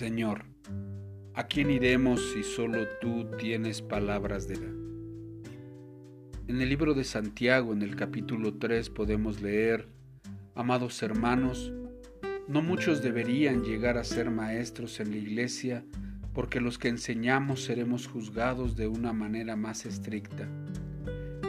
Señor, ¿a quién iremos si solo tú tienes palabras de vida? En el libro de Santiago, en el capítulo 3, podemos leer, Amados hermanos, no muchos deberían llegar a ser maestros en la iglesia porque los que enseñamos seremos juzgados de una manera más estricta.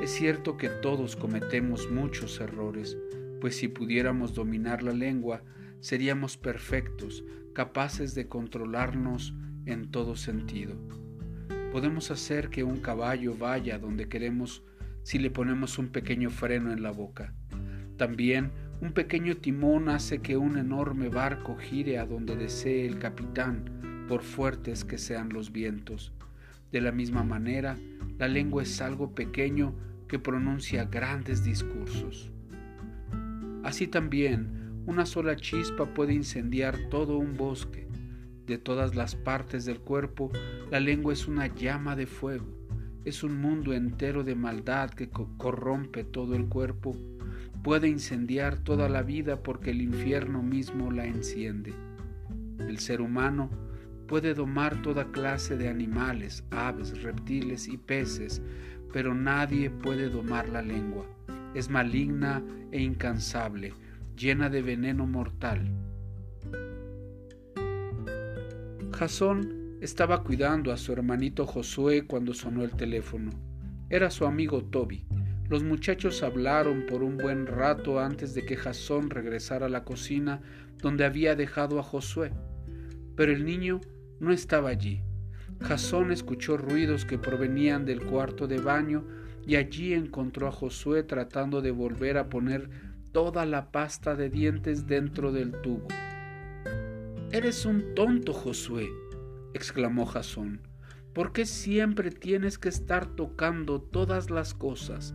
Es cierto que todos cometemos muchos errores, pues si pudiéramos dominar la lengua, seríamos perfectos, capaces de controlarnos en todo sentido. Podemos hacer que un caballo vaya donde queremos si le ponemos un pequeño freno en la boca. También un pequeño timón hace que un enorme barco gire a donde desee el capitán, por fuertes que sean los vientos. De la misma manera, la lengua es algo pequeño que pronuncia grandes discursos. Así también, una sola chispa puede incendiar todo un bosque. De todas las partes del cuerpo, la lengua es una llama de fuego. Es un mundo entero de maldad que corrompe todo el cuerpo. Puede incendiar toda la vida porque el infierno mismo la enciende. El ser humano puede domar toda clase de animales, aves, reptiles y peces, pero nadie puede domar la lengua. Es maligna e incansable llena de veneno mortal. Jasón estaba cuidando a su hermanito Josué cuando sonó el teléfono. Era su amigo Toby. Los muchachos hablaron por un buen rato antes de que Jasón regresara a la cocina donde había dejado a Josué. Pero el niño no estaba allí. Jasón escuchó ruidos que provenían del cuarto de baño y allí encontró a Josué tratando de volver a poner toda la pasta de dientes dentro del tubo. Eres un tonto, Josué, exclamó Jasón. ¿Por qué siempre tienes que estar tocando todas las cosas?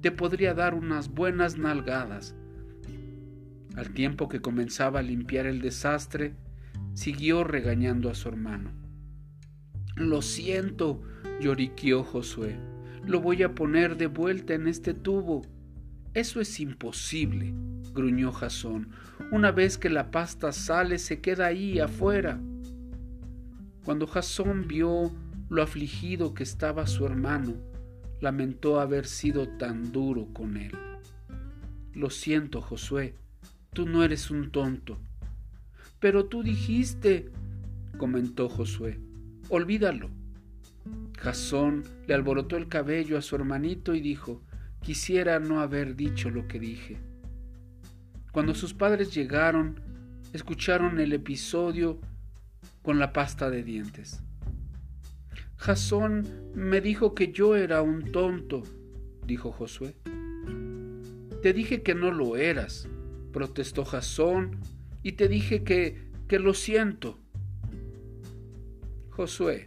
Te podría dar unas buenas nalgadas. Al tiempo que comenzaba a limpiar el desastre, siguió regañando a su hermano. Lo siento, lloriqueó Josué. Lo voy a poner de vuelta en este tubo. Eso es imposible, gruñó Jasón. Una vez que la pasta sale, se queda ahí afuera. Cuando Jasón vio lo afligido que estaba su hermano, lamentó haber sido tan duro con él. Lo siento, Josué, tú no eres un tonto. Pero tú dijiste, comentó Josué, olvídalo. Jasón le alborotó el cabello a su hermanito y dijo, Quisiera no haber dicho lo que dije. Cuando sus padres llegaron, escucharon el episodio con la pasta de dientes. Jasón me dijo que yo era un tonto, dijo Josué. Te dije que no lo eras, protestó Jasón, y te dije que, que lo siento. Josué,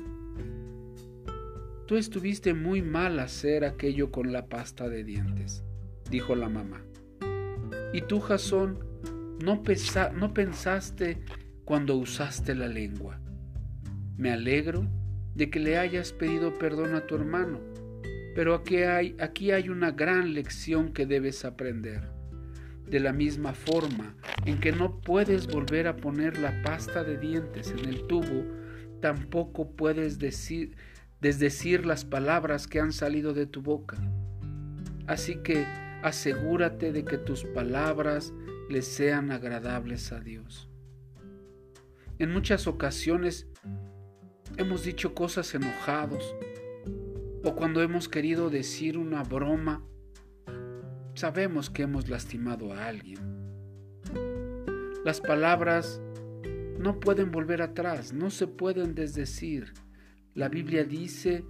Tú estuviste muy mal hacer aquello con la pasta de dientes, dijo la mamá. Y tú, Jasón, no, no pensaste cuando usaste la lengua. Me alegro de que le hayas pedido perdón a tu hermano, pero aquí hay una gran lección que debes aprender. De la misma forma en que no puedes volver a poner la pasta de dientes en el tubo, tampoco puedes decir, desdecir las palabras que han salido de tu boca. Así que asegúrate de que tus palabras le sean agradables a Dios. En muchas ocasiones hemos dicho cosas enojados o cuando hemos querido decir una broma, sabemos que hemos lastimado a alguien. Las palabras no pueden volver atrás, no se pueden desdecir. La Biblia dice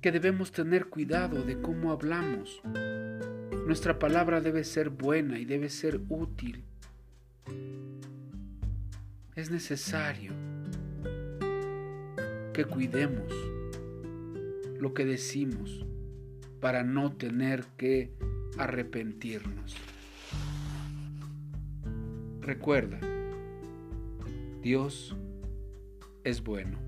que debemos tener cuidado de cómo hablamos. Nuestra palabra debe ser buena y debe ser útil. Es necesario que cuidemos lo que decimos para no tener que arrepentirnos. Recuerda, Dios es bueno.